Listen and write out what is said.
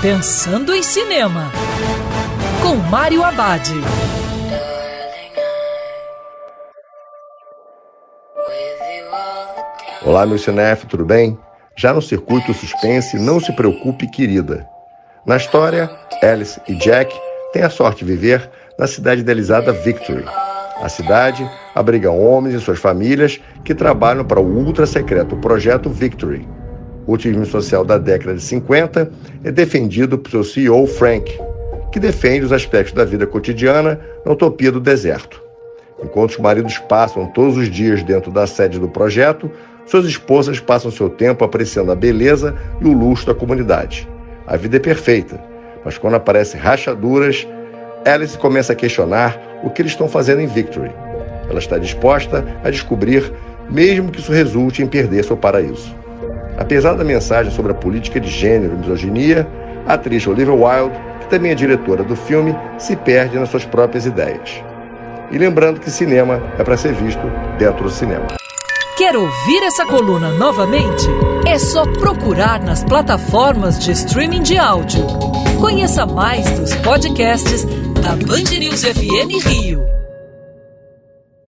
Pensando em Cinema, com Mário Abad. Olá, meu cinef, tudo bem? Já no circuito suspense, não se preocupe, querida. Na história, Alice e Jack têm a sorte de viver na cidade idealizada Victory. A cidade abriga homens e suas famílias que trabalham para o ultra secreto projeto Victory. Otimismo social da década de 50 é defendido seu CEO Frank, que defende os aspectos da vida cotidiana na utopia do deserto. Enquanto os maridos passam todos os dias dentro da sede do projeto, suas esposas passam seu tempo apreciando a beleza e o luxo da comunidade. A vida é perfeita, mas quando aparecem rachaduras, Alice começa a questionar o que eles estão fazendo em Victory. Ela está disposta a descobrir, mesmo que isso resulte em perder seu paraíso. Apesar da mensagem sobre a política de gênero e misoginia, a atriz Olivia Wilde, que também é diretora do filme, se perde nas suas próprias ideias. E lembrando que cinema é para ser visto dentro do cinema. Quer ouvir essa coluna novamente? É só procurar nas plataformas de streaming de áudio. Conheça mais dos podcasts da Band News FM Rio.